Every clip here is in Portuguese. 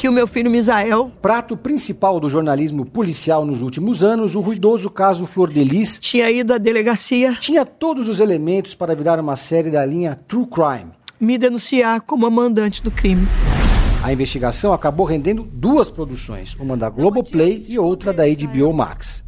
que o meu filho Misael. Prato principal do jornalismo policial nos últimos anos, o ruidoso caso Flor Delis. Tinha ido à delegacia. Tinha todos os elementos para virar uma série da linha True Crime me denunciar como mandante do crime. A investigação acabou rendendo duas produções, uma da Globoplay e outra da HBO Max.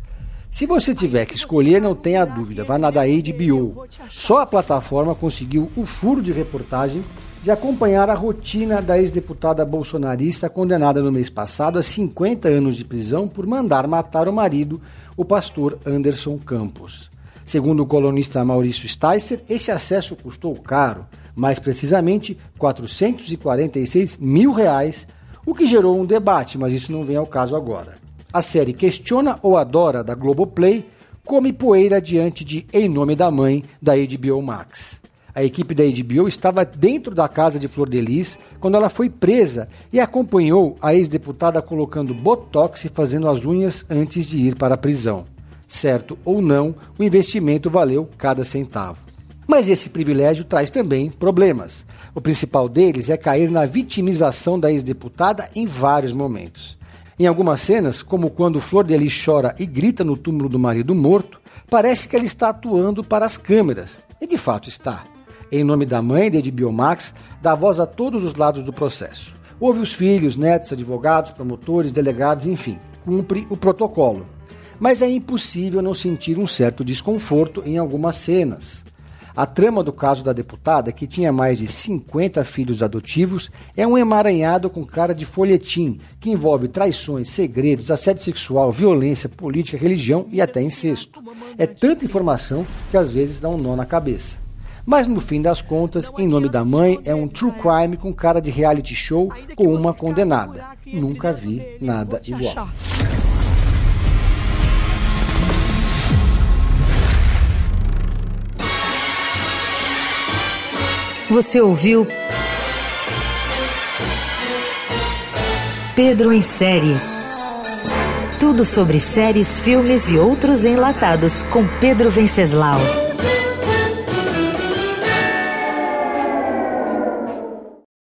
Se você tiver que escolher, não tenha dúvida, vá na da HBO. Só a plataforma conseguiu o furo de reportagem de acompanhar a rotina da ex-deputada bolsonarista condenada no mês passado a 50 anos de prisão por mandar matar o marido, o pastor Anderson Campos. Segundo o colunista Maurício Sticer, esse acesso custou caro mais precisamente 446 mil reais, o que gerou um debate, mas isso não vem ao caso agora. A série Questiona ou Adora, da Globoplay, come poeira diante de Em Nome da Mãe, da HBO Max. A equipe da HBO estava dentro da casa de Flor Delis quando ela foi presa e acompanhou a ex-deputada colocando botox e fazendo as unhas antes de ir para a prisão. Certo ou não, o investimento valeu cada centavo. Mas esse privilégio traz também problemas. O principal deles é cair na vitimização da ex-deputada em vários momentos. Em algumas cenas, como quando Flor de Lis chora e grita no túmulo do marido morto, parece que ela está atuando para as câmeras. E de fato está. Em nome da mãe de Biomax, dá voz a todos os lados do processo. Ouve os filhos, netos, advogados, promotores, delegados, enfim, cumpre o protocolo. Mas é impossível não sentir um certo desconforto em algumas cenas. A trama do caso da deputada, que tinha mais de 50 filhos adotivos, é um emaranhado com cara de folhetim, que envolve traições, segredos, assédio sexual, violência, política, religião e até incesto. É tanta informação que às vezes dá um nó na cabeça. Mas no fim das contas, Em Nome da Mãe é um true crime com cara de reality show com uma condenada. Nunca vi nada igual. Você ouviu Pedro em Série. Tudo sobre séries, filmes e outros enlatados com Pedro Venceslau.